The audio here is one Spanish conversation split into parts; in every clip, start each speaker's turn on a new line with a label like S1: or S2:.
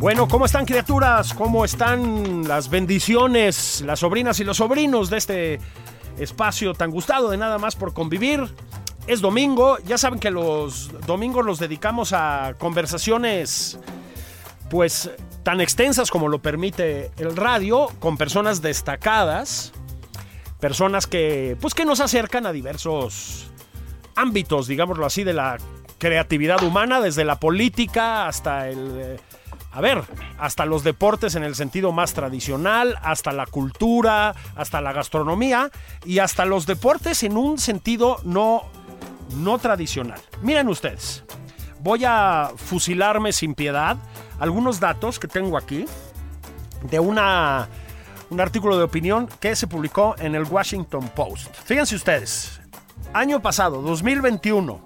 S1: Bueno, ¿cómo están criaturas? ¿Cómo están las bendiciones, las sobrinas y los sobrinos de este espacio tan gustado de nada más por convivir? Es domingo, ya saben que los domingos los dedicamos a conversaciones pues tan extensas como lo permite el radio, con personas destacadas, personas que pues que nos acercan a diversos ámbitos, digámoslo así, de la creatividad humana, desde la política hasta el eh, a ver, hasta los deportes en el sentido más tradicional, hasta la cultura, hasta la gastronomía y hasta los deportes en un sentido no, no tradicional. Miren ustedes, voy a fusilarme sin piedad algunos datos que tengo aquí de una, un artículo de opinión que se publicó en el Washington Post. Fíjense ustedes, año pasado, 2021,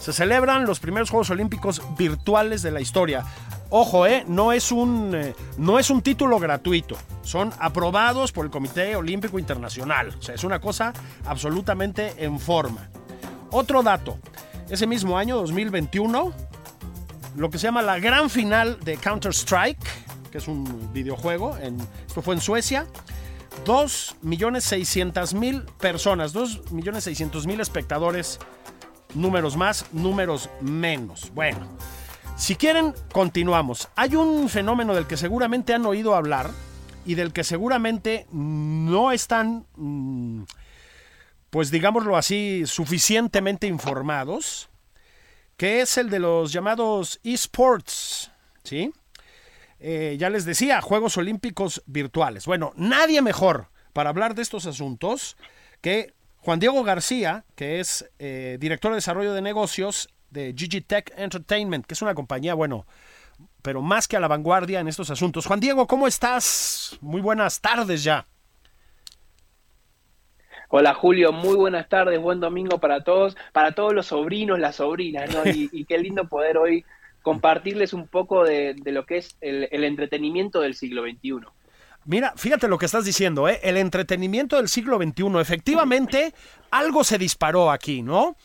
S1: se celebran los primeros Juegos Olímpicos virtuales de la historia. Ojo, eh, no, es un, eh, no es un título gratuito. Son aprobados por el Comité Olímpico Internacional. O sea, es una cosa absolutamente en forma. Otro dato. Ese mismo año, 2021, lo que se llama la gran final de Counter-Strike, que es un videojuego, esto fue en Suecia. 2.600.000 personas, 2.600.000 espectadores, números más, números menos. Bueno, si quieren, continuamos. Hay un fenómeno del que seguramente han oído hablar y del que seguramente no están, mm, pues digámoslo así, suficientemente informados, que es el de los llamados esports, ¿sí? Eh, ya les decía, Juegos Olímpicos virtuales. Bueno, nadie mejor para hablar de estos asuntos que Juan Diego García, que es eh, director de desarrollo de negocios de GG Tech Entertainment, que es una compañía, bueno, pero más que a la vanguardia en estos asuntos. Juan Diego, ¿cómo estás? Muy buenas tardes ya.
S2: Hola Julio, muy buenas tardes, buen domingo para todos, para todos los sobrinos, las sobrinas, ¿no? Y, qué lindo poder hoy compartirles un poco de, lo que es el, el, entretenimiento del siglo XXI.
S1: Mira, fíjate lo que estás diciendo, ¿eh? el entretenimiento del siglo XXI, efectivamente, algo se disparó aquí, ¿no?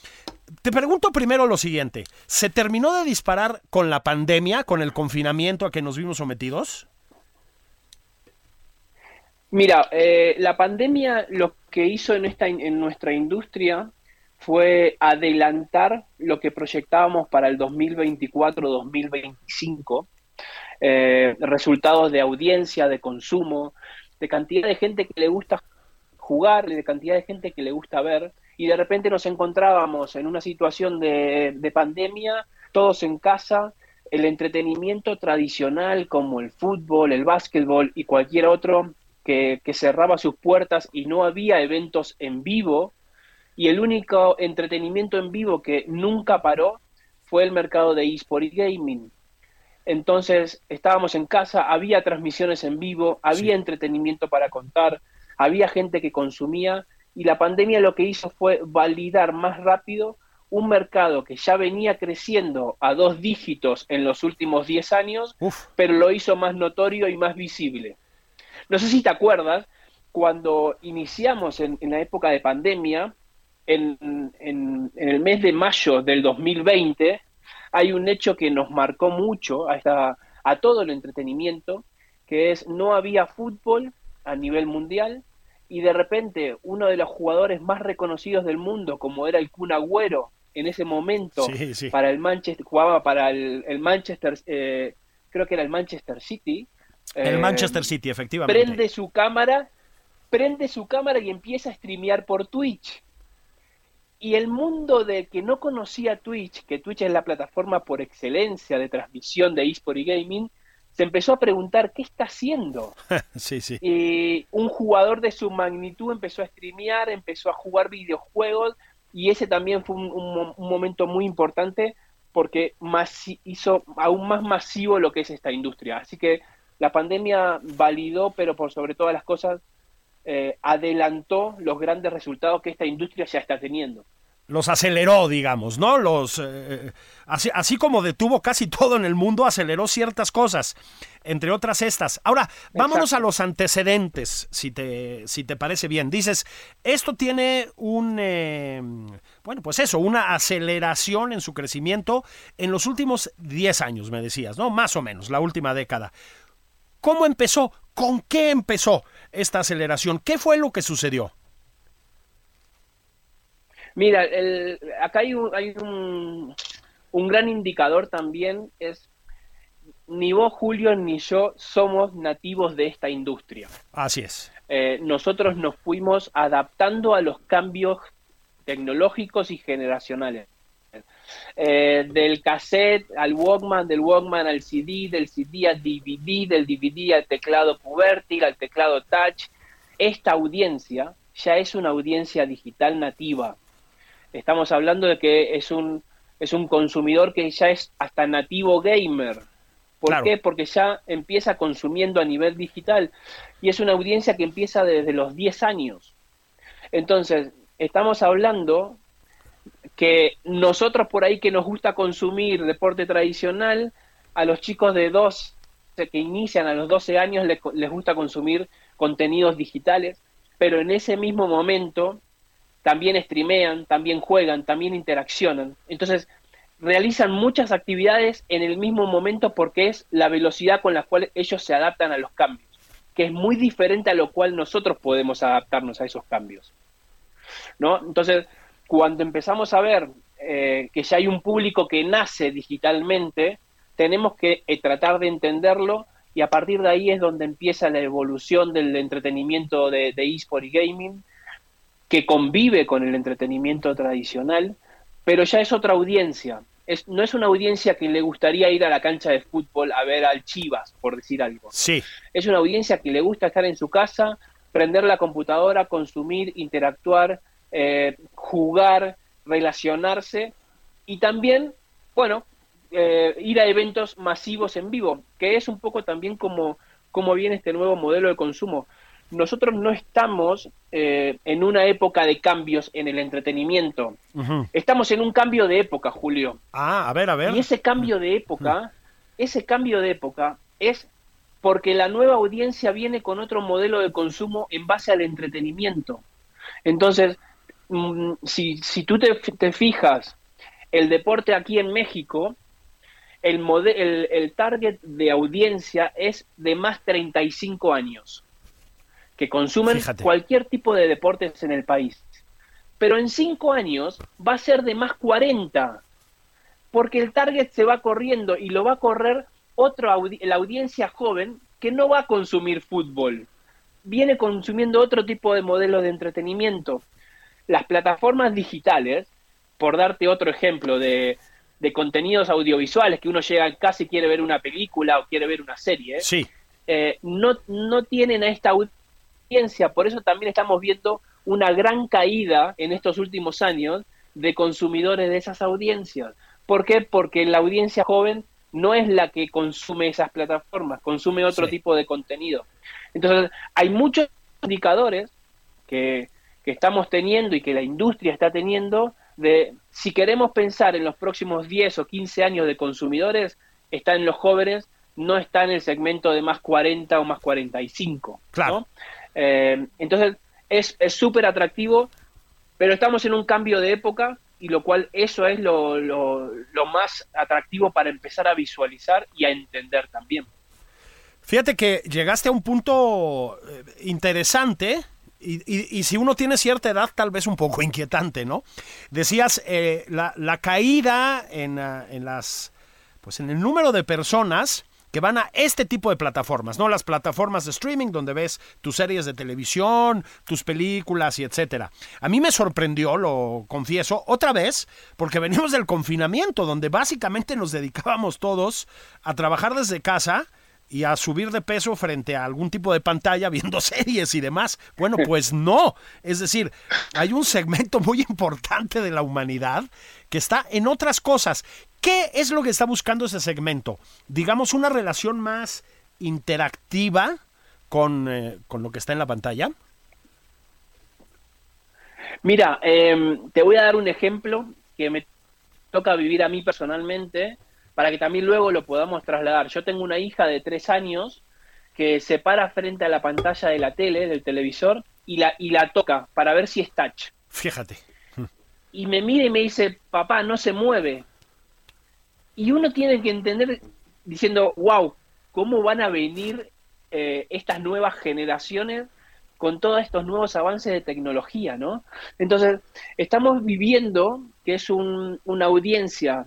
S1: Te pregunto primero lo siguiente. ¿Se terminó de disparar con la pandemia, con el confinamiento a que nos vimos sometidos?
S2: Mira, eh, la pandemia lo que hizo en, esta, en nuestra industria fue adelantar lo que proyectábamos para el 2024-2025, eh, resultados de audiencia, de consumo, de cantidad de gente que le gusta jugar, de cantidad de gente que le gusta ver y de repente nos encontrábamos en una situación de, pandemia, todos en casa, el entretenimiento tradicional como el fútbol, el básquetbol y cualquier otro que, cerraba sus puertas y no había eventos en vivo, y el único entretenimiento en vivo que nunca paró fue el mercado de eSport y gaming. Entonces estábamos en casa, había transmisiones en vivo, había entretenimiento para contar, había gente que consumía y la pandemia lo que hizo fue validar más rápido un mercado que ya venía creciendo a dos dígitos en los últimos 10 años, pero lo hizo más notorio y más visible. No sé si te acuerdas, cuando iniciamos en, la época de pandemia, en, en, el mes de mayo del 2020, hay un hecho que nos marcó mucho a, esta, a todo el entretenimiento, que es no había fútbol a nivel mundial, y de repente uno de los jugadores más reconocidos del mundo, como era el Kun Agüero en ese momento, para el Manchester, jugaba para el, Manchester, eh, creo que era el Manchester City,
S1: El
S2: Eh,
S1: Manchester City, efectivamente.
S2: prende su cámara, prende su cámara y empieza a streamear por Twitch. Y el mundo de que no conocía Twitch, que Twitch es la plataforma por excelencia de transmisión de eSport y gaming, se empezó a preguntar qué está haciendo.
S1: sí, sí.
S2: Y un jugador de su magnitud empezó a streamear, empezó a jugar videojuegos y ese también fue un, un mo- un momento muy importante porque masi- hizo aún más masivo lo que es esta industria. Así que la pandemia validó, pero por sobre todas las cosas, eh, adelantó los grandes resultados que esta industria ya está teniendo.
S1: Los aceleró, digamos, ¿no? Los eh, así, así como detuvo casi todo en el mundo, aceleró ciertas cosas, entre otras estas. Ahora, vámonos
S2: Exacto.
S1: a los antecedentes, si te, si te parece bien. Dices, esto tiene un, eh, bueno, pues eso, una aceleración en su crecimiento en los últimos 10 años, me decías, ¿no? Más o menos, la última década. ¿Cómo empezó? ¿Con qué empezó esta aceleración? ¿Qué fue lo que sucedió?
S2: Mira, el- acá hay, un, hay un, un gran indicador también, es ni vos, Julio, ni yo somos nativos de esta industria.
S1: Así es.
S2: Eh, nosotros nos fuimos adaptando a los cambios tecnológicos y generacionales. Eh, del cassette al Walkman, del Walkman al CD, del CD al DVD, del DVD al teclado QWERTY, al teclado Touch. Esta audiencia ya es una audiencia digital nativa. Estamos hablando de que es un, es un consumidor que ya es hasta nativo gamer. ¿Por
S1: Claro.
S2: qué? Porque ya empieza consumiendo a nivel digital y es una audiencia que empieza desde los 10 años. Entonces, estamos hablando que nosotros por ahí que nos gusta consumir deporte tradicional, a los chicos de 12 que inician a los 12 años les, les gusta consumir contenidos digitales, pero en ese mismo momento también streamean, también juegan, también interaccionan. Entonces, realizan muchas actividades en el mismo momento porque es la velocidad con la cual ellos se adaptan a los cambios, que es muy diferente a lo cual nosotros podemos adaptarnos a esos cambios. ¿no? Entonces, cuando empezamos a ver eh, que ya hay un público que nace digitalmente, tenemos que eh, tratar de entenderlo y a partir de ahí es donde empieza la evolución del entretenimiento de, eSport y gaming, que convive con el entretenimiento tradicional, pero ya es otra audiencia. Es, no es una audiencia que le gustaría ir a la cancha de fútbol a ver al Chivas, por decir algo.
S1: Sí.
S2: Es una audiencia que le gusta estar en su casa, prender la computadora, consumir, interactuar, eh, jugar, relacionarse y también, bueno, eh, ir a eventos masivos en vivo, que es un poco también como, como viene este nuevo modelo de consumo. Nosotros no estamos eh, en una época de cambios en el entretenimiento. Estamos en un cambio de época, Julio.
S1: Ah, a ver, a ver.
S2: Y ese cambio de época, ese cambio de época es porque la nueva audiencia viene con otro modelo de consumo en base al entretenimiento. Entonces, mm, si, si tú te, te fijas, el deporte aquí en México, el, el, el target de audiencia es de más 35 años, que consumen
S1: Fíjate.
S2: cualquier tipo de deportes en el país. Pero en 5 años va a ser de más 40 porque el target se va corriendo y lo va a correr otra audi- la audiencia joven que no va a consumir fútbol. Viene consumiendo otro tipo de modelo de entretenimiento. Las plataformas digitales, por darte otro ejemplo de, de contenidos audiovisuales, que uno llega y quiere ver una película o quiere ver una serie,
S1: Sí.
S2: eh, no, no tienen a esta audiencia, por eso también estamos viendo una gran caída en estos últimos años de consumidores de esas audiencias. ¿Por qué? Porque la audiencia joven no es la que consume esas plataformas, consume otro
S1: Sí.
S2: tipo de contenido. Entonces, hay muchos indicadores que, que estamos teniendo y que la industria está teniendo de si queremos pensar en los próximos 10 o 15 años de consumidores, está en los jóvenes, no está en el segmento de más 40 o más 45.
S1: Claro.
S2: ¿no? Eh, entonces, es súper atractivo, pero estamos en un cambio de época y lo cual eso es lo, más atractivo para empezar a visualizar y a entender también.
S1: Fíjate que llegaste a un punto eh, interesante y, si uno tiene cierta edad tal vez un poco inquietante, ¿no? Decías eh, la, caída ah, en las pues en el número de personas que van a este tipo de plataformas, ¿no? Las plataformas de streaming donde ves tus series de televisión, tus películas y etcétera. A mí me sorprendió, lo confieso, otra vez, porque venimos del confinamiento, donde básicamente nos dedicábamos todos a trabajar desde casa y a subir de peso frente a algún tipo de pantalla viendo series y demás. Bueno, pues no. Es decir, hay un segmento muy importante de la humanidad que está en otras cosas. ¿Qué es lo que está buscando ese segmento? Digamos, una relación más interactiva con, eh, con lo que está en la pantalla.
S2: Mira, em, te voy a dar un ejemplo que me toca vivir a mí personalmente para que también luego lo podamos trasladar. Yo tengo una hija de tres años que se para frente a la pantalla de la tele, del televisor, y la, y la toca para ver si es touch.
S1: Fíjate.
S2: Y me mira y me dice, papá, no se mueve. Y uno tiene que entender diciendo, wow, ¿cómo van a venir eh, estas nuevas generaciones con todos estos nuevos avances de tecnología, ¿no? Entonces, estamos viviendo que es una audiencia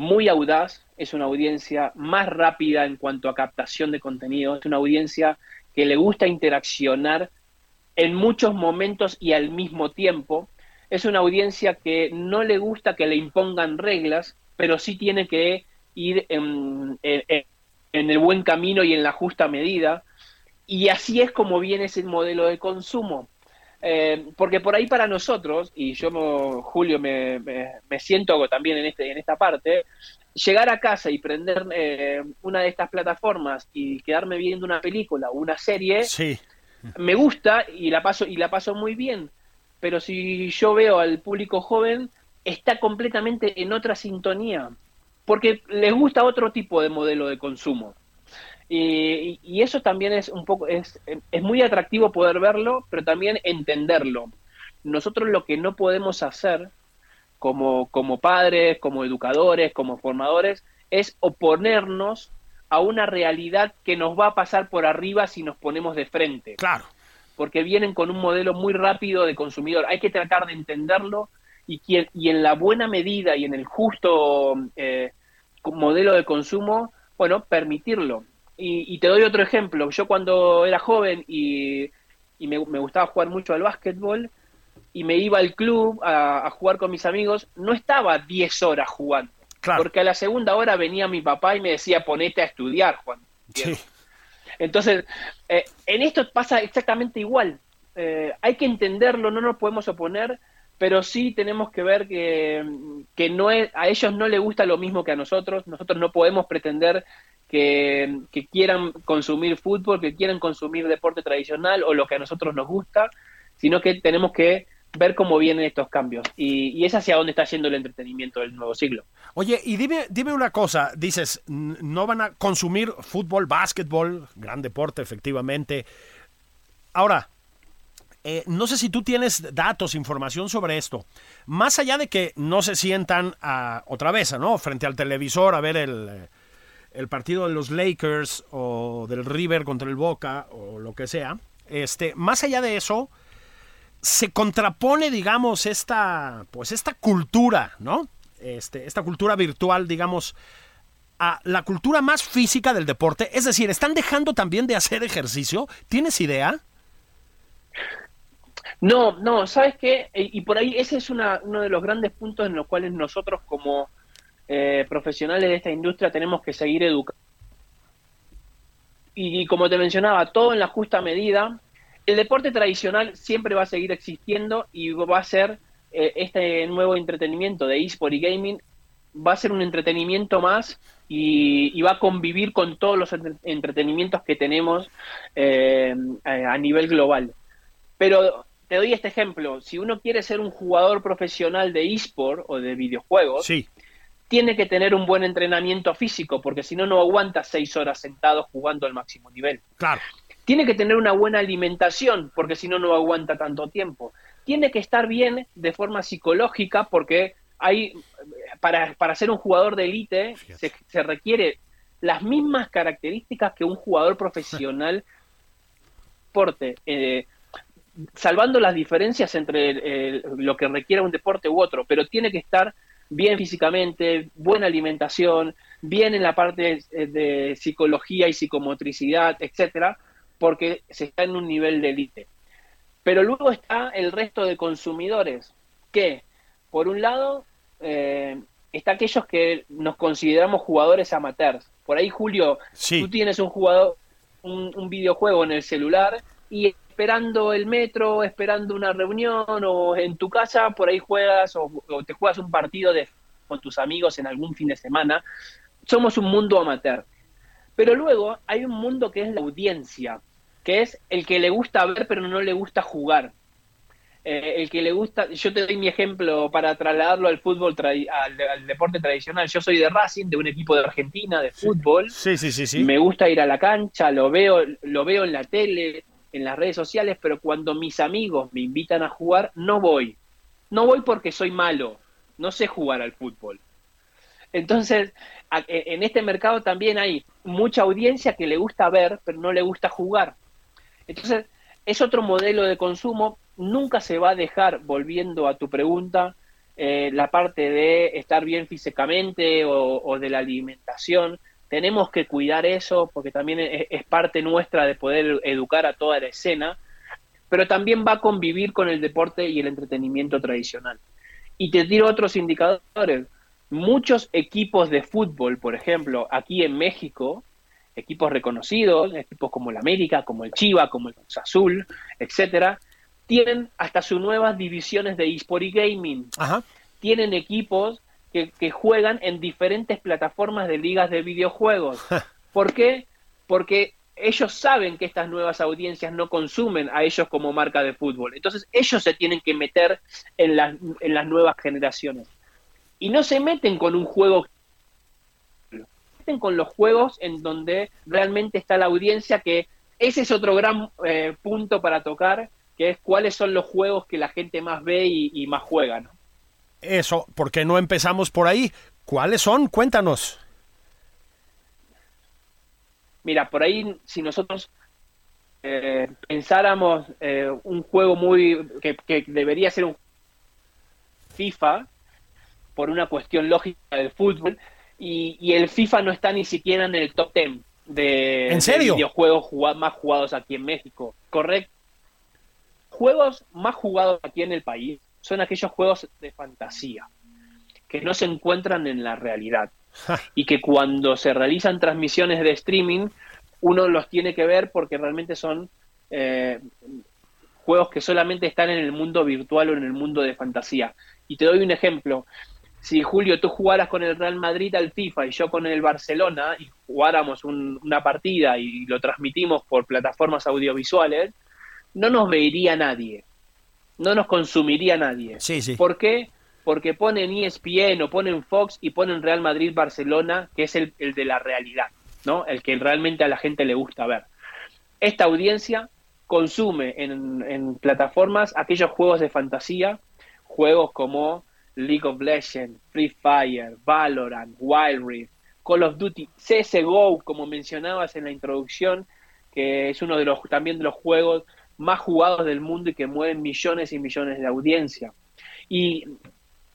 S2: muy audaz, es una audiencia más rápida en cuanto a captación de contenido, es una audiencia que le gusta interaccionar en muchos momentos y al mismo tiempo, es una audiencia que no le gusta que le impongan reglas, pero sí tiene que ir en, el buen camino y en la justa medida, y así es como viene ese modelo de consumo. Eh, porque por ahí para nosotros, y yo, Julio, me, siento también en, este, en esta parte, llegar a casa y prender eh, una de estas plataformas y quedarme viendo una película o una serie,
S1: sí.
S2: me gusta y la paso y la paso muy bien. Pero si yo veo al público joven, está completamente en otra sintonía, porque les gusta otro tipo de modelo de consumo. Y, eso también es un poco, es, es muy atractivo poder verlo, pero también entenderlo. Nosotros lo que no podemos hacer como, como padres, como educadores, como formadores, es oponernos a una realidad que nos va a pasar por arriba si nos ponemos de frente.
S1: Claro.
S2: Porque vienen con un modelo muy rápido de consumidor. Hay que tratar de entenderlo y, y en la buena medida y en el justo eh, modelo de consumo, bueno, permitirlo. Y, te doy otro ejemplo. Yo cuando era joven y, me, gustaba jugar mucho al básquetbol y me iba al club a, jugar con mis amigos, no estaba 10 horas jugando. Porque a la segunda hora venía mi papá y me decía, ponete a estudiar, Juan. Entonces, eh, en esto pasa exactamente igual. Eh, hay que entenderlo, no nos podemos oponer, pero sí tenemos que ver que, que no es, a ellos no les gusta lo mismo que a nosotros. Nosotros no podemos pretender que, quieran consumir fútbol, que quieran consumir deporte tradicional o lo que a nosotros nos gusta, sino que tenemos que ver cómo vienen estos cambios. Y, es hacia dónde está yendo el entretenimiento del nuevo siglo.
S1: Oye, y dime, dime una cosa, dices, no van a consumir fútbol, básquetbol, gran deporte, efectivamente. Ahora, eh, no sé si tú tienes datos, información sobre esto. Más allá de que no se sientan a, otra vez, ¿no? Frente al televisor a ver el, eh, el partido de los Lakers o del River contra el Boca o lo que sea, este, más allá de eso, se contrapone, digamos, esta, pues esta cultura, ¿no? Este, esta cultura virtual, digamos, a la cultura más física del deporte. Es decir, ¿están dejando también de hacer ejercicio? ¿Tienes idea?
S2: No, no, ¿sabes qué? Y por ahí ese es uno de los grandes puntos en los cuales nosotros como eh, profesionales de esta industria tenemos que seguir educando. Y, como te mencionaba, todo en la justa medida. El deporte tradicional siempre va a seguir existiendo y va a ser eh, este nuevo entretenimiento de eSport y gaming, va a ser un entretenimiento más y, va a convivir con todos los entretenimientos que tenemos eh, a nivel global. Pero te doy este ejemplo, si uno quiere ser un jugador profesional de eSport o de videojuegos,
S1: sí
S2: tiene que tener un buen entrenamiento físico, porque si no, no aguanta seis horas sentado jugando al máximo nivel.
S1: Claro.
S2: Tiene que tener una buena alimentación, porque si no, no aguanta tanto tiempo. Tiene que estar bien de forma psicológica, porque hay, para, para ser un jugador de élite se, requiere las mismas características que un jugador profesional deporte. Eh, salvando las diferencias entre lo que requiere un deporte u otro, pero tiene que estar bien físicamente, buena alimentación, bien en la parte de, de psicología y psicomotricidad, etcétera, porque se está en un nivel de élite. Pero luego está el resto de consumidores, que, por un lado, eh, está aquellos que nos consideramos jugadores amateurs. Por ahí, Julio,
S1: Sí.
S2: tú tienes un jugador, un, un videojuego en el celular y esperando el metro, esperando una reunión o en tu casa, por ahí juegas o, o te juegas un partido de, con tus amigos en algún fin de semana. Somos un mundo amateur. Pero luego hay un mundo que es la audiencia, que es el que le gusta ver pero no le gusta jugar. Eh, el que le gusta, yo te doy mi ejemplo para trasladarlo al fútbol, tradi- al, al deporte tradicional. Yo soy de Racing, de un equipo de Argentina, de fútbol.
S1: Sí, sí, sí, sí.
S2: Me gusta ir a la cancha, lo veo, lo veo en la tele, en las redes sociales, pero cuando mis amigos me invitan a jugar, no voy. No voy porque soy malo, no sé jugar al fútbol. Entonces, e- en este mercado también hay mucha audiencia que le gusta ver, pero no le gusta jugar. Entonces, es otro modelo de consumo, nunca se va a dejar, volviendo a tu pregunta, eh, la parte de estar bien físicamente o de la alimentación. Tenemos que cuidar eso porque también es, es parte nuestra de poder educar a toda la escena, pero también va a convivir con el deporte y el entretenimiento tradicional. Y te tiro otros indicadores. Muchos equipos de fútbol, por ejemplo, aquí en México, equipos reconocidos, equipos como el América, como el Chiva, como el Cruz Azul, etcétera, tienen hasta sus nuevas divisiones de eSport y gaming.
S1: Ajá.
S2: Tienen equipos que, que juegan en diferentes plataformas de ligas de videojuegos. ¿Por qué? Porque ellos saben que estas nuevas audiencias no consumen a ellos como marca de fútbol. Entonces ellos se tienen que meter en las, en las nuevas generaciones. Y no se meten con un juego se meten con los juegos en donde realmente está la audiencia, que ese es otro gran eh, punto para tocar, que es cuáles son los juegos que la gente más ve y, y más juega. ¿no?
S1: Eso, ¿por qué no empezamos por ahí? ¿Cuáles son? Cuéntanos.
S2: Mira, por ahí si nosotros eh, pensáramos eh, un juego muy que, que debería ser un FIFA por una cuestión lógica del fútbol y, y el FIFA no está ni siquiera en el top 10 de,
S1: ¿En serio?
S2: de videojuegos jugad- más jugados aquí en México. Correcto. Juegos más jugados aquí en el país son aquellos juegos de fantasía que no se encuentran en la realidad y que cuando se realizan transmisiones de streaming uno los tiene que ver porque realmente son eh, juegos que solamente están en el mundo virtual o en el mundo de fantasía. Y te doy un ejemplo. Si Julio tú jugaras con el Real Madrid al FIFA y yo con el Barcelona y jugáramos un- una partida y lo transmitimos por plataformas audiovisuales, no nos vería nadie, no nos consumiría nadie.
S1: Sí, sí.
S2: ¿Por qué? Porque ponen ESPN o ponen Fox y ponen Real Madrid-Barcelona, que es el, el de la realidad, ¿no? El que realmente a la gente le gusta ver. Esta audiencia consume en, en plataformas aquellos juegos de fantasía, juegos como League of Legends, Free Fire, Valorant, Wild Rift, Call of Duty, CSGO, como mencionabas en la introducción, que es uno de los también de los juegos más jugados del mundo y que mueven millones y millones de audiencia. Y,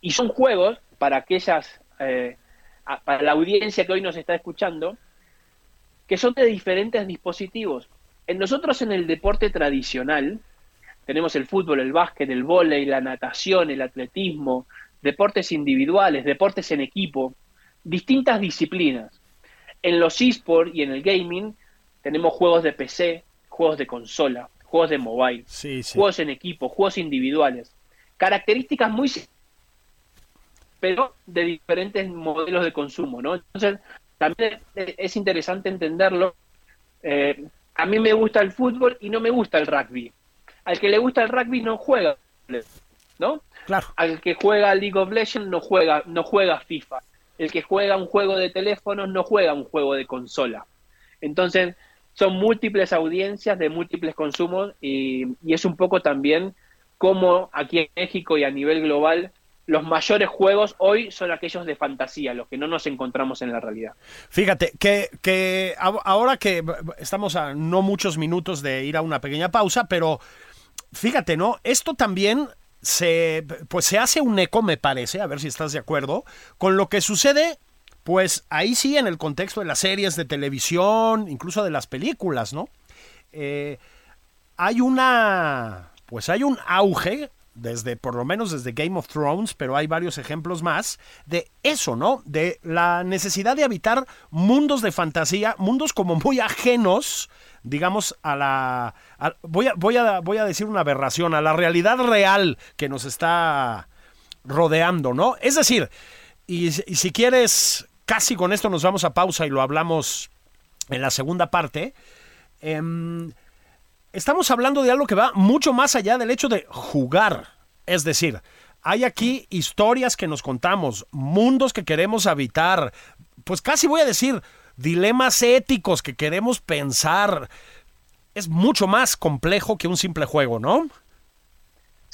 S2: y son juegos para aquellas, eh, para la audiencia que hoy nos está escuchando, que son de diferentes dispositivos. En nosotros en el deporte tradicional tenemos el fútbol, el básquet, el vóley, la natación, el atletismo, deportes individuales, deportes en equipo, distintas disciplinas. En los esports y en el gaming tenemos juegos de PC, juegos de consola, juegos de mobile,
S1: Sí, sí.
S2: juegos en equipo, juegos individuales. Características muy pero de diferentes modelos de consumo, ¿no? Entonces, también es es interesante entenderlo. Eh, a mí me gusta el fútbol y no me gusta el rugby. Al que le gusta el rugby no juega, ¿no?
S1: Claro.
S2: Al que juega League of Legends no juega, no juega FIFA. El que juega un juego de teléfono no juega un juego de consola. Entonces, son múltiples audiencias de múltiples consumos y, y es un poco también como aquí en México y a nivel global los mayores juegos hoy son aquellos de fantasía, los que no nos encontramos en la realidad.
S1: Fíjate, que, que ahora que estamos a no muchos minutos de ir a una pequeña pausa, pero fíjate, ¿no? Esto también se, pues se hace un eco, me parece, a ver si estás de acuerdo, con lo que sucede, pues ahí sí en el contexto de las series de televisión, incluso de las películas, ¿no? Eh, hay una, pues hay un auge desde, por lo menos desde Game of Thrones, pero hay varios ejemplos más, de eso, ¿no? De la necesidad de habitar mundos de fantasía, mundos como muy ajenos, digamos, a la... voy, a, voy, a, voy a decir una aberración, a la realidad real que nos está rodeando, ¿no? Es decir, y, si quieres, casi con esto nos vamos a pausa y lo hablamos en la segunda parte. Em, estamos hablando de algo que va mucho más allá del hecho de jugar. Es decir, hay aquí historias que nos contamos, mundos que queremos habitar, pues casi voy a decir, dilemas éticos que queremos pensar. Es mucho más complejo que un simple juego, ¿no?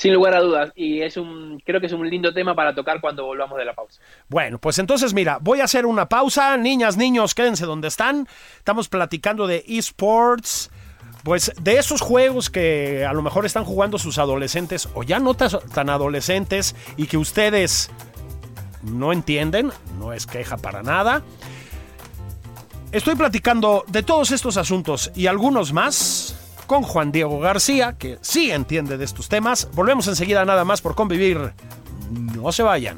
S2: Sin lugar a dudas, y es un, creo que es un lindo tema para tocar cuando volvamos de la pausa.
S1: Bueno, pues entonces mira, voy a hacer una pausa. Niñas, niños, quédense donde están. Estamos platicando de esports, pues de esos juegos que a lo mejor están jugando sus adolescentes o ya no tan adolescentes y que ustedes no entienden, no es queja para nada. Estoy platicando de todos estos asuntos y algunos más con Juan Diego García, que sí entiende de estos temas. Volvemos enseguida nada más por convivir. No se vayan.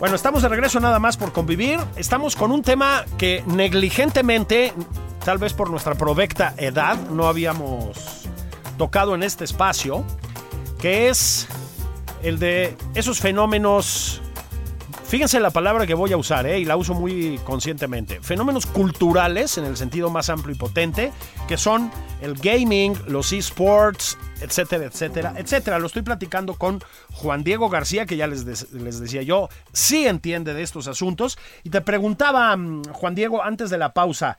S1: Bueno, estamos de regreso nada más por convivir. Estamos con un tema que negligentemente, tal vez por nuestra provecta edad, no habíamos tocado en este espacio, que es el de esos fenómenos Fíjense la palabra que voy a usar, ¿eh? y la uso muy conscientemente. Fenómenos culturales, en el sentido más amplio y potente, que son el gaming, los esports, etcétera, etcétera, etcétera. Lo estoy platicando con Juan Diego García, que ya les, les decía yo, sí entiende de estos asuntos. Y te preguntaba, mm, Juan Diego, antes de la pausa,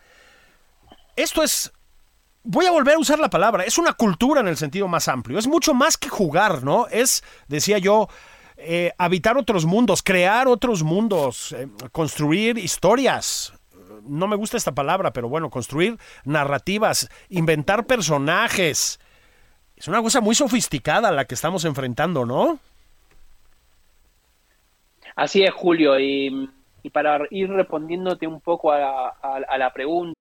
S1: esto es voy a volver a usar la palabra, es una cultura en el sentido más amplio, es mucho más que jugar, ¿no? Es, decía yo, eh, habitar otros mundos, crear otros mundos, eh, construir historias. No me gusta esta palabra, pero bueno, construir narrativas, inventar personajes. Es una cosa muy sofisticada la que estamos enfrentando, ¿no?
S2: Así es, Julio. Y, para ir respondiéndote un poco a, a la pregunta.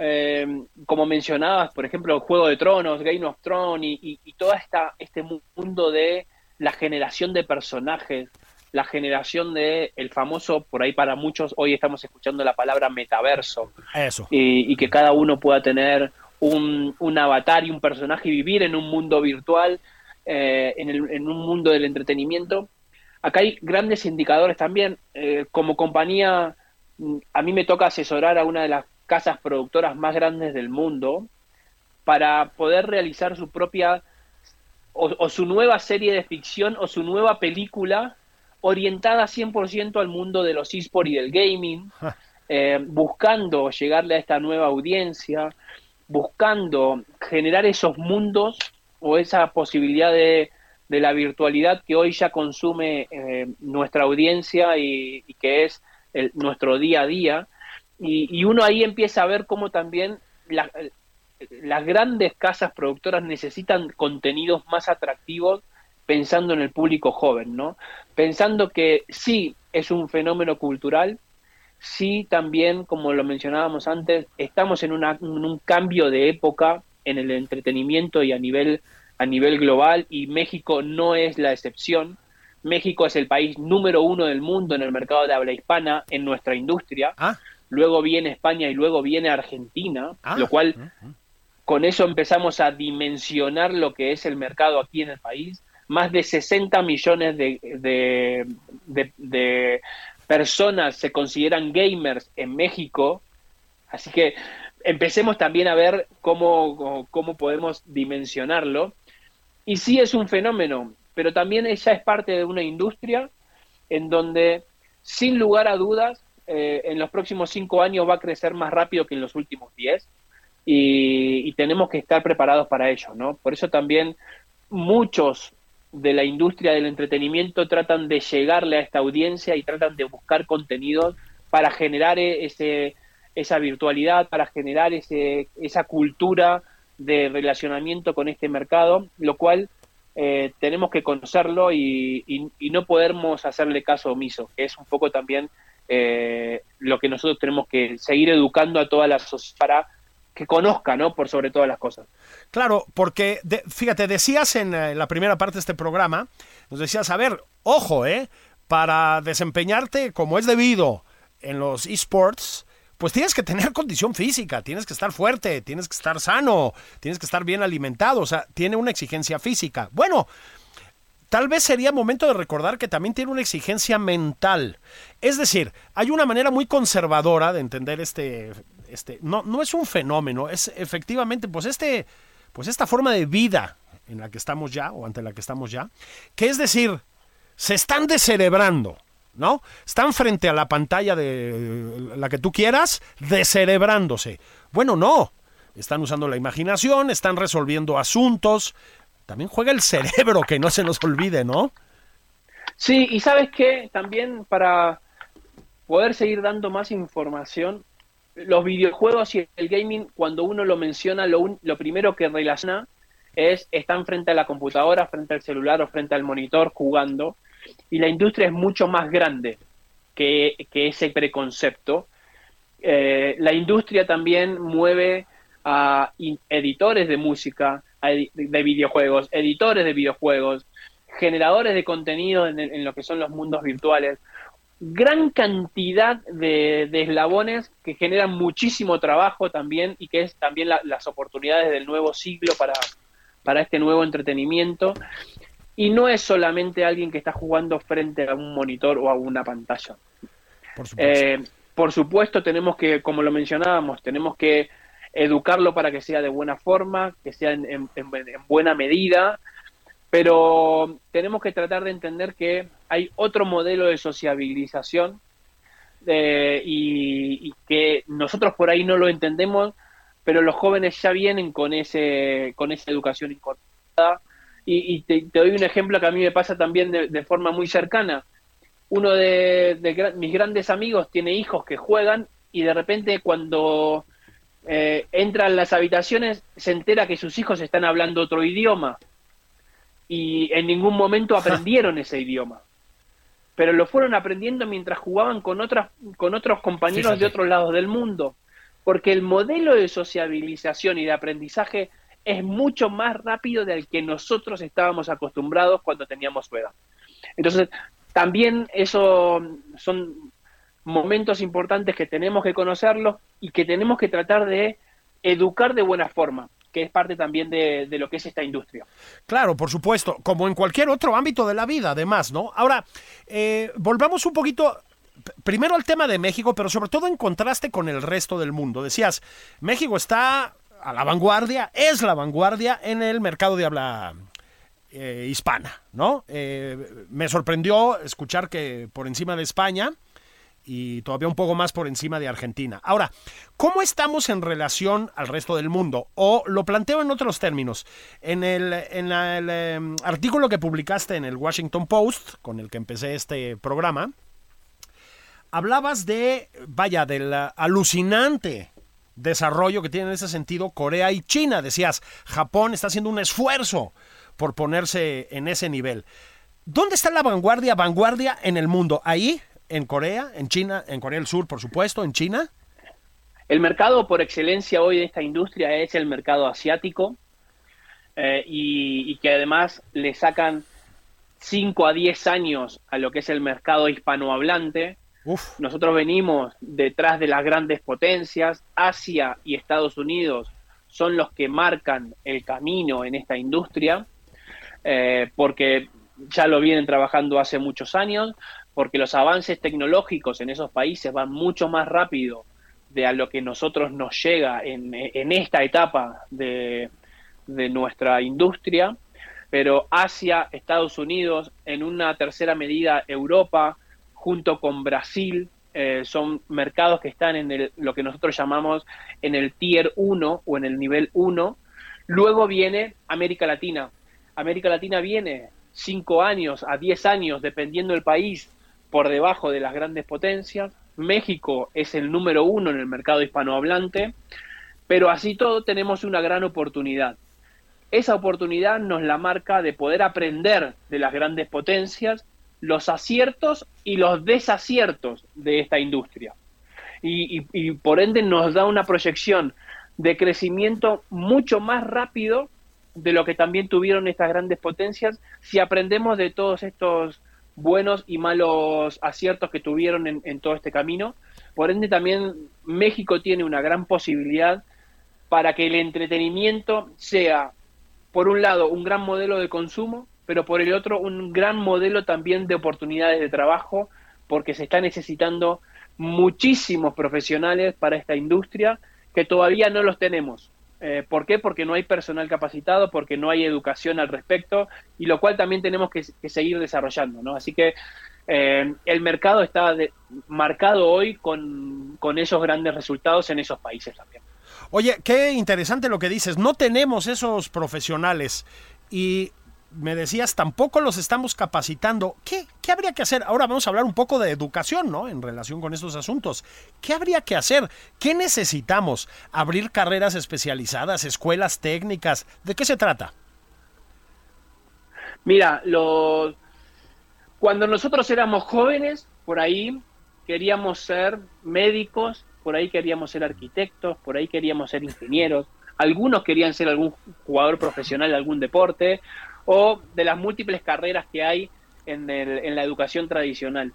S2: Eh, como mencionabas, por ejemplo, Juego de Tronos, Game of Thrones y, y, todo esta, este mundo de la generación de personajes, la generación de el famoso, por ahí para muchos, hoy estamos escuchando la palabra metaverso.
S1: Eso.
S2: Y, que cada uno pueda tener un, un avatar y un personaje y vivir en un mundo virtual, eh, en, el, en, un mundo del entretenimiento. Acá hay grandes indicadores también. Eh, como compañía, mm, a mí me toca asesorar a una de las casas productoras más grandes del mundo para poder realizar su propia o, o su nueva serie de ficción o su nueva película orientada 100% al mundo de los esports y del gaming, eh, buscando llegarle a esta nueva audiencia, buscando generar esos mundos o esa posibilidad de, de la virtualidad que hoy ya consume eh, nuestra audiencia y, y que es el, nuestro día a día. Y, y, uno ahí empieza a ver cómo también la, las grandes casas productoras necesitan contenidos más atractivos pensando en el público joven, ¿no? Pensando que sí es un fenómeno cultural, sí también, como lo mencionábamos antes, estamos en, una, en un cambio de época en el entretenimiento y a nivel, a nivel global, y México no es la excepción. México es el país número uno del mundo en el mercado de habla hispana en nuestra industria.
S1: Ah.
S2: Luego viene España y luego viene Argentina,
S1: Ah.
S2: lo cual
S1: Ah, ah.
S2: con eso empezamos a dimensionar lo que es el mercado aquí en el país. Más de 60 millones de, de, de- de personas se consideran gamers en México. Así que empecemos también a ver cómo, cómo podemos dimensionarlo. Y sí es un fenómeno, pero también ella es parte de una industria en donde, sin lugar a dudas, eh, en los próximos cinco años va a crecer más rápido que en los últimos diez y, tenemos que estar preparados para ello, ¿no? Por eso también muchos de la industria del entretenimiento tratan de llegarle a esta audiencia y tratan de buscar contenidos para generar e- ese, esa virtualidad, para generar ese, esa cultura de relacionamiento con este mercado, lo cual eh, tenemos que conocerlo y, y- y no podemos hacerle caso omiso, que es un poco también eh, lo que nosotros tenemos que seguir educando a toda la sociedad para que conozca, ¿no? Por sobre todas las cosas.
S1: Claro, porque de- fíjate, decías en eh, la primera parte de este programa, nos decías, a ver, ojo, ¿eh? Para desempeñarte como es debido en los esports, pues tienes que tener condición física, tienes que estar fuerte, tienes que estar sano, tienes que estar bien alimentado, o sea, tiene una exigencia física. Bueno, tal vez sería momento de recordar que también tiene una exigencia mental. Es decir, hay una manera muy conservadora de entender este, este, no, no es un fenómeno, es efectivamente, pues este, pues esta forma de vida en la que estamos ya, o ante la que estamos ya, que es decir, se están descerebrando, ¿no? Están frente a la pantalla de la que tú quieras, descerebrándose. Bueno, no. Están usando la imaginación, están resolviendo asuntos. También juega el cerebro, que no se nos olvide, ¿no?
S2: Sí, y sabes qué, también para poder seguir dando más información, los videojuegos y el gaming, cuando uno lo menciona, lo, un- lo primero que relaciona es están frente a la computadora, frente al celular o frente al monitor jugando, y la industria es mucho más grande que, que ese preconcepto. Eh, la industria también mueve a editores de música, de videojuegos, editores de videojuegos, generadores de contenido en, en lo que son los mundos virtuales. Gran cantidad de, de eslabones que generan muchísimo trabajo también y que es también la- las oportunidades del nuevo siglo para, para este nuevo entretenimiento. Y no es solamente alguien que está jugando frente a un monitor o a una pantalla.
S1: Por supuesto.
S2: Eh, por supuesto, tenemos que, como lo mencionábamos, tenemos que educarlo para que sea de buena forma, que sea en, en- en- en buena medida, pero tenemos que tratar de entender que hay otro modelo de sociabilización eh, y, que nosotros por ahí no lo entendemos, pero los jóvenes ya vienen con ese con esa educación incorporada. Y, y te, doy un ejemplo que a mí me pasa también de, forma muy cercana uno de, mis grandes amigos tiene hijos que juegan y de repente cuando eh, entra en las habitaciones se entera que sus hijos están hablando otro idioma y en ningún momento aprendieron ese idioma. Pero lo fueron aprendiendo mientras jugaban con, otras, con otros compañeros
S1: Fíjate.
S2: de otros lados del mundo. Porque el modelo de sociabilización y de aprendizaje es mucho más rápido del que nosotros estábamos acostumbrados cuando teníamos su edad. Entonces, también eso son momentos importantes que tenemos que conocerlos y que tenemos que tratar de educar de buena forma que es parte también de, lo que es esta industria.
S1: Claro, por supuesto, como en cualquier otro ámbito de la vida, además, ¿no? Ahora, eh, volvamos un poquito primero al tema de México, pero sobre todo en contraste con el resto del mundo. Decías, México está a la vanguardia, es la vanguardia en el mercado de habla eh, hispana, ¿no? Eh, me sorprendió escuchar que por encima de España y todavía un poco más por encima de Argentina. Ahora, ¿cómo estamos en relación al resto del mundo? O lo planteo en otros términos. En el, em, artículo que publicaste en el Washington Post, con el que empecé este programa, hablabas de, vaya, del alucinante desarrollo que tiene en ese sentido Corea y China. Decías, Japón está haciendo un esfuerzo por ponerse en ese nivel. ¿Dónde está la vanguardia, vanguardia en el mundo? ¿Ahí? En Corea, en China, en Corea del Sur, por supuesto, en China?
S2: El mercado por excelencia hoy de esta industria es el mercado asiático eh, y, que además le sacan 5 a 10 años a lo que es el mercado hispanohablante. Nosotros venimos detrás de las grandes potencias, Asia y Estados Unidos son los que marcan el camino en esta industria, eh, porque ya lo vienen trabajando hace muchos años, porque los avances tecnológicos en esos países van mucho más rápido de a lo que nosotros nos llega en, esta etapa de, nuestra industria, pero Asia, Estados Unidos, en una tercera medida Europa, junto con Brasil, eh, son mercados que están en el, lo que nosotros llamamos en el tier 1 o en el nivel 1. Luego viene América Latina. América Latina viene 5 años a 10 años, dependiendo del país, por debajo de las grandes potencias. México es el número uno en el mercado hispanohablante, pero así todo tenemos una gran oportunidad. Esa oportunidad nos la marca de poder aprender de las grandes potencias los aciertos y los desaciertos de esta industria. Y, y por ende nos da una proyección de crecimiento mucho más rápido de lo que también tuvieron estas grandes potencias si aprendemos de todos estos buenos y malos aciertos que tuvieron en, todo este camino. Por ende, también México tiene una gran posibilidad para que el entretenimiento sea, por un lado, un gran modelo de consumo, pero por el otro, un gran modelo también de oportunidades de trabajo, porque se está necesitando muchísimos profesionales para esta industria que todavía no los tenemos. Eh, ¿Por qué? Porque no hay personal capacitado, porque no hay educación al respecto, y lo cual también tenemos que, seguir desarrollando, ¿no? Así que eh, el mercado está marcado hoy con, con esos grandes resultados en esos países también.
S1: Oye, qué interesante lo que dices. No tenemos esos profesionales y me decías, tampoco los estamos capacitando. ¿Qué, ¿Qué habría que hacer? Ahora vamos a hablar un poco de educación, ¿no? En relación con estos asuntos. ¿Qué habría que hacer? ¿Qué necesitamos? ¿Abrir carreras especializadas, escuelas técnicas? ¿De qué se trata?
S2: Mira, cuando nosotros éramos jóvenes, por ahí queríamos ser médicos, por ahí queríamos ser arquitectos, por ahí queríamos ser ingenieros, algunos querían ser algún jugador profesional de algún deporte, o de las múltiples carreras que hay en, la educación tradicional.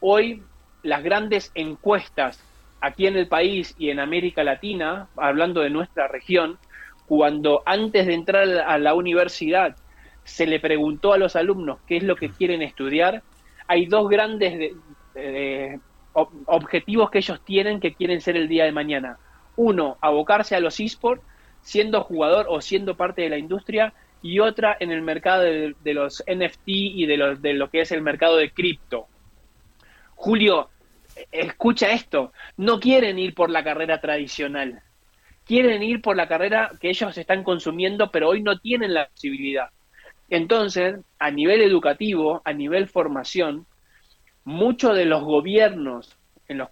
S2: Hoy las grandes encuestas aquí en el país y en América Latina, hablando de nuestra región, cuando antes de entrar a la universidad se le preguntó a los alumnos qué es lo que quieren estudiar, hay dos grandes objetivos que ellos tienen que quieren ser el día de mañana. Uno, abocarse a los esports, siendo jugador o siendo parte de la industria, y otra en el mercado de, los NFT y de lo, de lo que es el mercado de cripto. Julio, escucha esto, no quieren ir por la carrera tradicional, quieren ir por la carrera que ellos están consumiendo, pero hoy no tienen la posibilidad. Entonces, a nivel educativo, a nivel formación, muchos de los gobiernos, en los,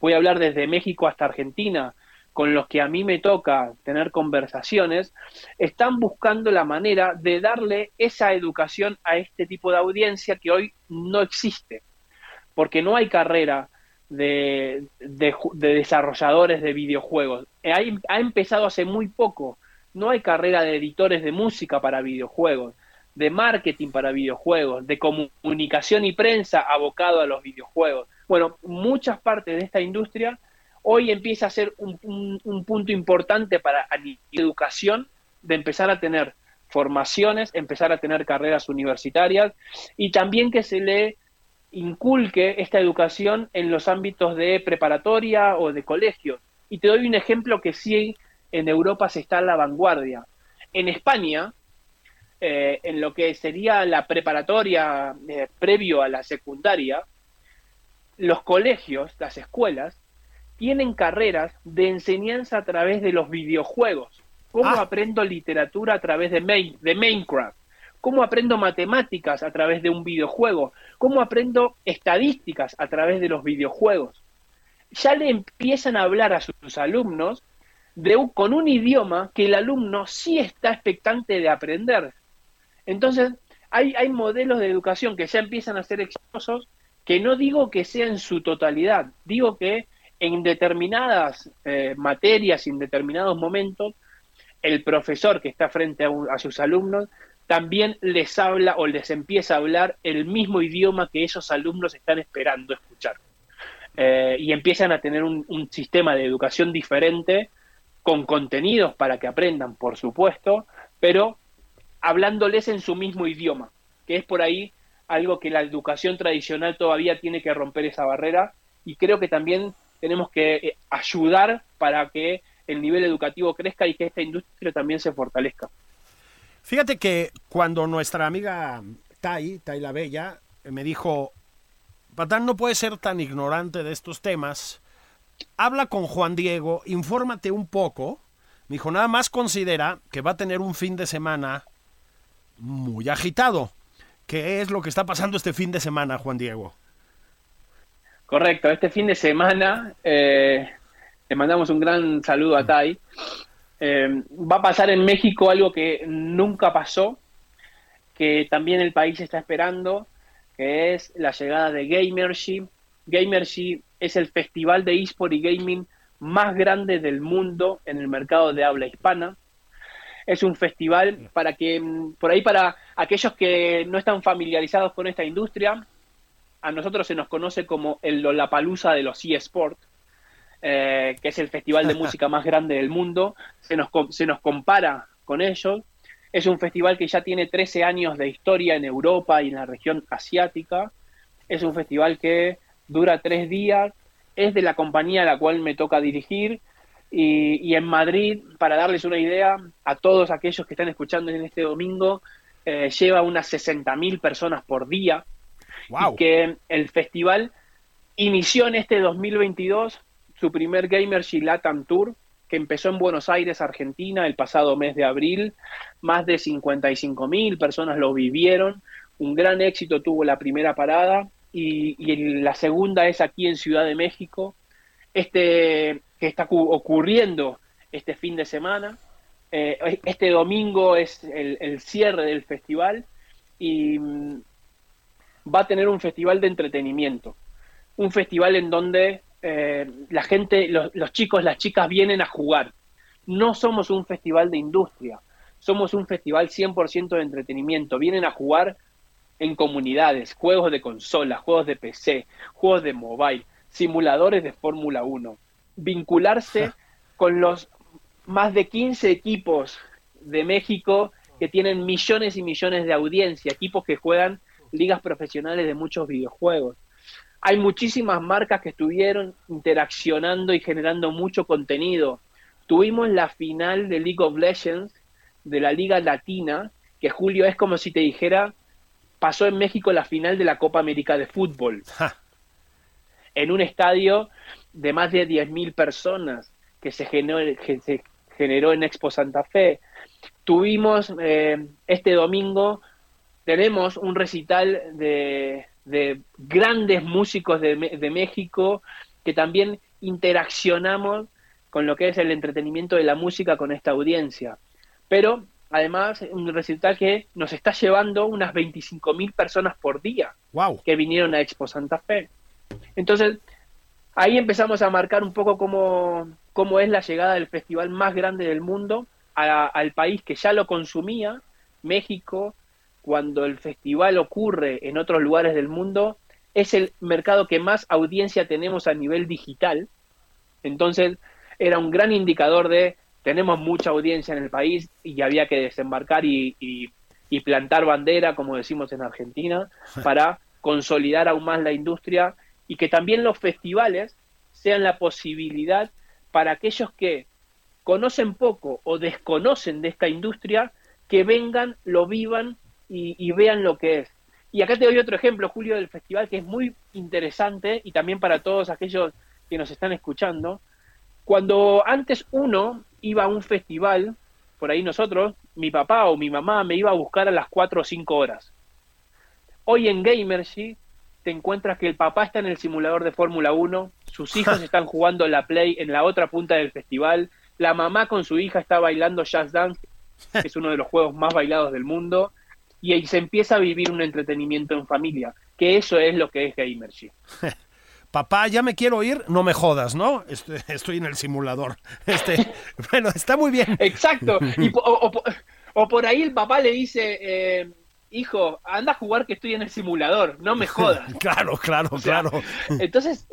S2: voy a hablar desde México hasta Argentina, con los que a mí me toca tener conversaciones, están buscando la manera de darle esa educación a este tipo de audiencia que hoy no existe, porque no hay carrera de, desarrolladores de videojuegos. ha empezado hace muy poco, no hay carrera de editores de música para videojuegos, de marketing para videojuegos, de comunicación y prensa abocado a los videojuegos. Bueno, muchas partes de esta industria hoy empieza a ser un, un punto importante para la educación de empezar a tener formaciones, empezar a tener carreras universitarias y también que se le inculque esta educación en los ámbitos de preparatoria o de colegio. Y te doy un ejemplo que sí en Europa se está a la vanguardia. En España, eh, en lo que sería la preparatoria eh, previo a la secundaria, los colegios, las escuelas, tienen carreras de enseñanza a través de los videojuegos. ¿Cómo ah. aprendo literatura a través de, de Minecraft? ¿Cómo aprendo matemáticas a través de un videojuego? ¿Cómo aprendo estadísticas a través de los videojuegos? Ya le empiezan a hablar a sus alumnos de con un idioma que el alumno sí está expectante de aprender. Entonces, hay, hay modelos de educación que ya empiezan a ser exitosos, que no digo que sea en su totalidad, digo que en determinadas eh, materias, en determinados momentos, el profesor que está frente a, sus alumnos también les habla o les empieza a hablar el mismo idioma que esos alumnos están esperando escuchar. Eh, y empiezan a tener un, sistema de educación diferente, con contenidos para que aprendan, por supuesto, pero hablándoles en su mismo idioma, que es por ahí algo que la educación tradicional todavía tiene que romper esa barrera y creo que también tenemos que eh, ayudar para que el nivel educativo crezca y que esta industria también se fortalezca.
S1: Fíjate que cuando nuestra amiga Tai, Tai la Bella, me dijo, Patán no puede ser tan ignorante de estos temas, habla con Juan Diego, infórmate un poco. Me dijo, nada más considera que va a tener un fin de semana muy agitado. ¿Qué es lo que está pasando este fin de semana, Juan Diego?
S2: Correcto, este fin de semana eh, le mandamos un gran saludo a Tai. Eh, va a pasar en México algo que nunca pasó, que también el país está esperando, que es la llegada de Gamership. Gamership es el festival de eSport y gaming más grande del mundo en el mercado de habla hispana. Es un festival para que, por ahí para aquellos que no están familiarizados con esta industria, a nosotros se nos conoce como el Lollapalooza de los eSports eh, que es el festival de música más grande del mundo, se nos, se nos compara con ellos. Es un festival que ya tiene 13 años de historia en Europa y en la región asiática. Es un festival que dura tres días. Es de la compañía a la cual me toca dirigir. Y, en Madrid, para darles una idea a todos aquellos que están escuchando en este domingo, eh, lleva unas 60.000 personas por día. Y que el festival inició en este 2022 su primer Gamer Latam Tour, que empezó en Buenos Aires, Argentina, el pasado mes de abril. Más de 55 mil personas lo vivieron. Un gran éxito tuvo la primera parada y, la segunda es aquí en Ciudad de México. Este que está ocurriendo este fin de semana. Eh, este domingo es el, cierre del festival y mm, va a tener un festival de entretenimiento. Un festival en donde eh, la gente, los, chicos, las chicas vienen a jugar. No somos un festival de industria, somos un festival 100% de entretenimiento. Vienen a jugar en comunidades, juegos de consola, juegos de PC, juegos de mobile, simuladores de Fórmula 1. Vincularse con los más de 15 equipos de México que tienen millones y millones de audiencia, equipos que juegan ligas profesionales de muchos videojuegos hay muchísimas marcas que estuvieron interaccionando y generando mucho contenido. Tuvimos la final de League of Legends de la Liga Latina, que Julio es como si te dijera, pasó en México la final de la Copa América de Fútbol. En un estadio de más de 10.000 personas que se generó, que se generó en Expo Santa Fe. Tuvimos eh, este domingo, tenemos un recital de, de grandes músicos de, México que también interaccionamos con lo que es el entretenimiento de la música con esta audiencia. Pero además un resultado que nos está llevando unas 25 mil personas por día que vinieron a Expo Santa Fe. Entonces, ahí empezamos a marcar un poco cómo, cómo es la llegada del festival más grande del mundo al país que ya lo consumía, México, cuando el festival ocurre en otros lugares del mundo, es el mercado que más audiencia tenemos a nivel digital. Entonces era un gran indicador de tenemos mucha audiencia en el país y había que desembarcar y, y plantar bandera, como decimos en Argentina, para consolidar aún más la industria y que también los festivales sean la posibilidad para aquellos que conocen poco o desconocen de esta industria, que vengan, lo vivan y, vean lo que es. Y acá te doy otro ejemplo, Julio, del festival que es muy interesante y también para todos aquellos que nos están escuchando. Cuando antes uno iba a un festival, por ahí nosotros, mi papá o mi mamá me iba a buscar a las 4 o 5 horas. Hoy en Gamergy te encuentras que el papá está en el simulador de Fórmula 1, sus hijos están jugando la Play en la otra punta del festival, la mamá con su hija está bailando Jazz Dance, que es uno de los juegos más bailados del mundo, y ahí se empieza a vivir un entretenimiento en familia, que eso es lo que es Gamergy.
S1: Papá, ya me quiero ir, no me jodas, ¿no? Estoy, en el simulador. Este, bueno, está muy bien.
S2: Exacto. o, por ahí el papá le dice, eh, hijo, anda a jugar que estoy en el simulador, no me jodas.
S1: claro, claro, claro.
S2: Entonces,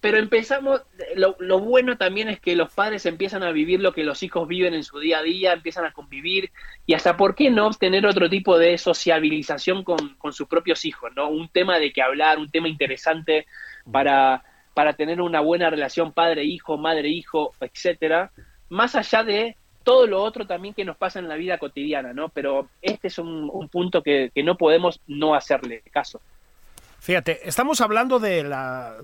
S2: pero empezamos, lo, lo, bueno también es que los padres empiezan a vivir lo que los hijos viven en su día a día, empiezan a convivir y hasta por qué no tener otro tipo de sociabilización con, con sus propios hijos, ¿no? Un tema de que hablar, un tema interesante para, para tener una buena relación padre-hijo, madre-hijo, etcétera, más allá de todo lo otro también que nos pasa en la vida cotidiana, ¿no? Pero este es un, un punto que, que no podemos no hacerle caso.
S1: Fíjate, estamos hablando de la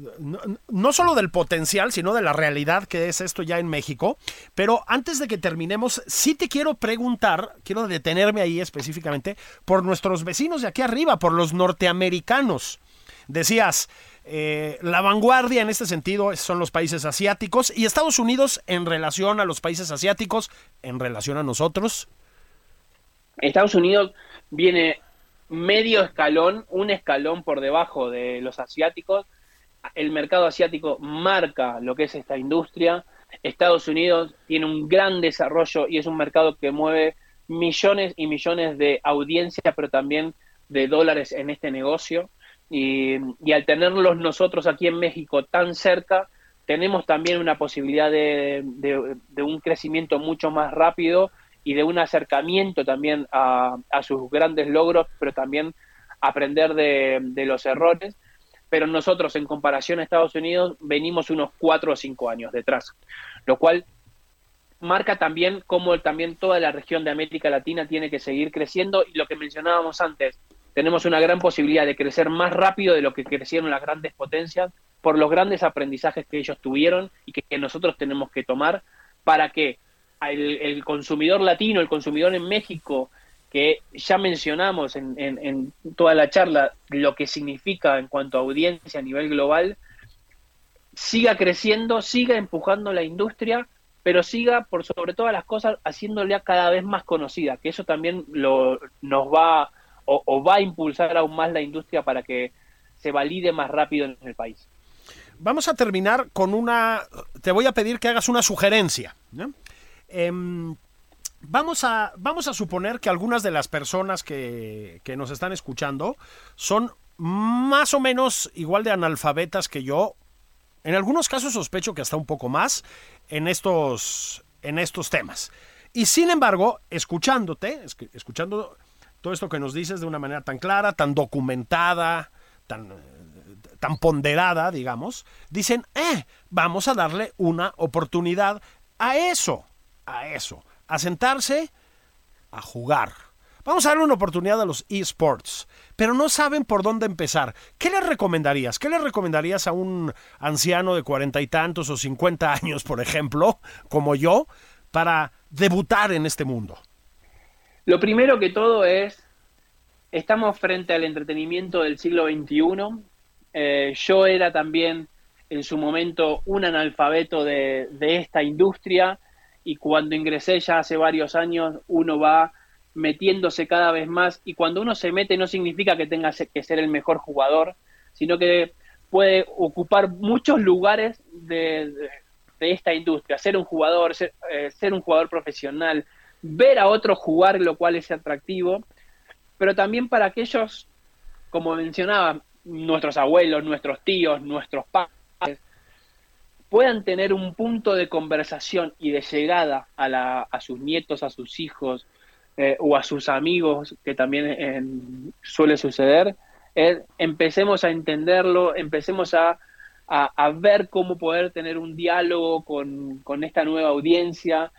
S1: no, solo del potencial, sino de la realidad que es esto ya en México. Pero antes de que terminemos, sí te quiero preguntar, quiero detenerme ahí específicamente, por nuestros vecinos de aquí arriba, por los norteamericanos. Decías, eh, la vanguardia en este sentido son los países asiáticos y Estados Unidos en relación a los países asiáticos, en relación a nosotros.
S2: Estados Unidos viene medio escalón, un escalón por debajo de los asiáticos. El mercado asiático marca lo que es esta industria. Estados Unidos tiene un gran desarrollo y es un mercado que mueve millones y millones de audiencia, pero también de dólares en este negocio. Y, al tenerlos nosotros aquí en México tan cerca, tenemos también una posibilidad de un crecimiento mucho más rápido y de un acercamiento también a, sus grandes logros, pero también aprender de, los errores. Pero nosotros, en comparación a Estados Unidos, venimos unos cuatro o cinco años detrás, lo cual marca también cómo también toda la región de América Latina tiene que seguir creciendo y lo que mencionábamos antes, tenemos una gran posibilidad de crecer más rápido de lo que crecieron las grandes potencias por los grandes aprendizajes que ellos tuvieron y que nosotros tenemos que tomar para que el, consumidor latino, el consumidor en México, que ya mencionamos en, en, toda la charla lo que significa en cuanto a audiencia a nivel global, siga creciendo, siga empujando la industria, pero siga por sobre todas las cosas haciéndole cada vez más conocida, que eso también lo, nos va o, va a impulsar aún más la industria para que se valide más rápido en el país.
S1: Vamos a terminar con una, te voy a pedir que hagas una sugerencia. ¿no? Em, vamos, a, vamos a suponer que algunas de las personas que, que nos están escuchando son más o menos igual de analfabetas que yo. En algunos casos sospecho que hasta un poco más en estos, en estos temas. Y sin embargo, escuchándote, escuchando todo esto que nos dices de una manera tan clara, tan documentada, tan, tan ponderada, digamos, dicen, eh, vamos a darle una oportunidad a eso a eso, a sentarse a jugar. Vamos a darle una oportunidad a los esports, pero no saben por dónde empezar. ¿Qué les recomendarías? ¿Qué les recomendarías a un anciano de cuarenta y tantos o cincuenta años, por ejemplo, como yo, para debutar en este mundo?
S2: Lo primero que todo es, estamos frente al entretenimiento del siglo XXI. Eh, yo era también en su momento un analfabeto de, de esta industria y cuando ingresé ya hace varios años uno va metiéndose cada vez más y cuando uno se mete no significa que tenga que ser el mejor jugador, sino que puede ocupar muchos lugares de, esta industria, ser un jugador, eh, ser, un jugador profesional, ver a otros jugar, lo cual es atractivo, pero también para aquellos, como mencionaba, nuestros abuelos, nuestros tíos, nuestros padres, puedan tener un punto de conversación y de llegada a, sus nietos, a sus hijos eh, o a sus amigos, que también eh, suele suceder, empecemos a entenderlo, empecemos a, ver cómo poder tener un diálogo con, esta nueva audiencia,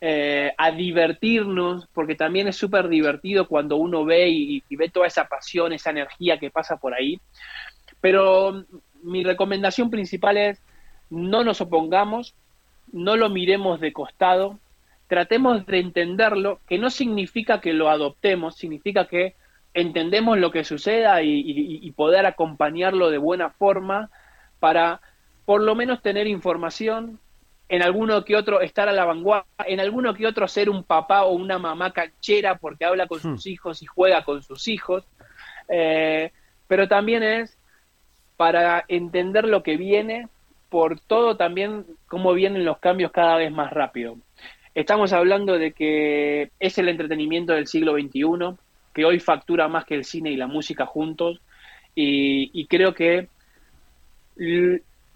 S2: eh, a divertirnos, porque también es súper divertido cuando uno ve y, ve toda esa pasión, esa energía que pasa por ahí. Pero mi recomendación principal es no nos opongamos, no lo miremos de costado, tratemos de entenderlo, que no significa que lo adoptemos, significa que entendemos lo que suceda y, poder acompañarlo de buena forma para por lo menos tener información, en alguno que otro estar a la vanguardia, en alguno que otro ser un papá o una mamá canchera porque habla con sus hmm. hijos y juega con sus hijos, eh, pero también es para entender lo que viene, por todo también cómo vienen los cambios cada vez más rápido. Estamos hablando de que es el entretenimiento del siglo XXI, que hoy factura más que el cine y la música juntos. Y, creo que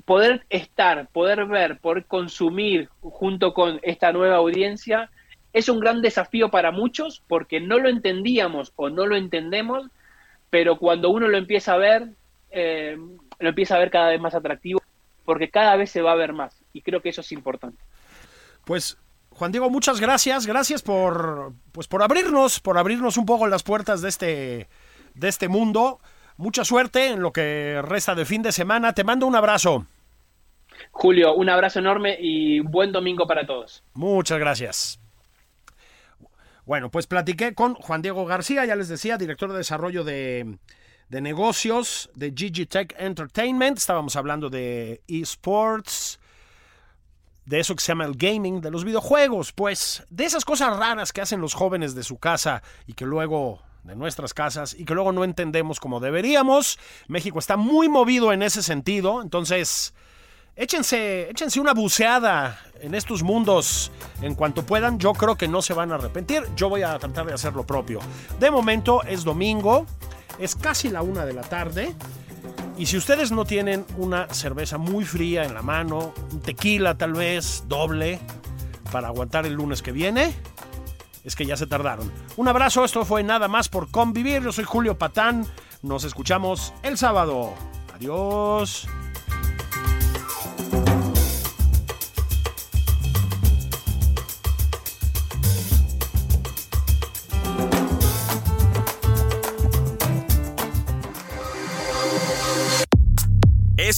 S2: poder estar, poder ver, poder consumir junto con esta nueva audiencia es un gran desafío para muchos porque no lo entendíamos o no lo entendemos, pero cuando uno lo empieza a ver, eh, lo empieza a ver cada vez más atractivo porque cada vez se va a ver más y creo que eso es importante.
S1: Pues Juan Diego, muchas gracias. Gracias por, pues por abrirnos, por abrirnos un poco las puertas de este, de este mundo. Mucha suerte en lo que resta de fin de semana. Te mando un abrazo.
S2: Julio, un abrazo enorme y buen domingo para todos.
S1: Muchas gracias. Bueno, pues platiqué con Juan Diego García, ya les decía, director de desarrollo de, de negocios de Gigi Tech Entertainment. Estábamos hablando de esports, de eso que se llama el gaming, de los videojuegos, pues de esas cosas raras que hacen los jóvenes de su casa y que luego de nuestras casas y que luego no entendemos como deberíamos. México está muy movido en ese sentido, entonces échense, échense una buceada en estos mundos en cuanto puedan. Yo creo que no se van a arrepentir. Yo voy a tratar de hacer lo propio. De momento es domingo, es casi la una de la tarde. Y si ustedes no tienen una cerveza muy fría en la mano, un tequila tal vez, doble, para aguantar el lunes que viene, es que ya se tardaron. Un abrazo, esto fue nada más por convivir. Yo soy Julio Patán. Nos escuchamos el sábado. Adiós.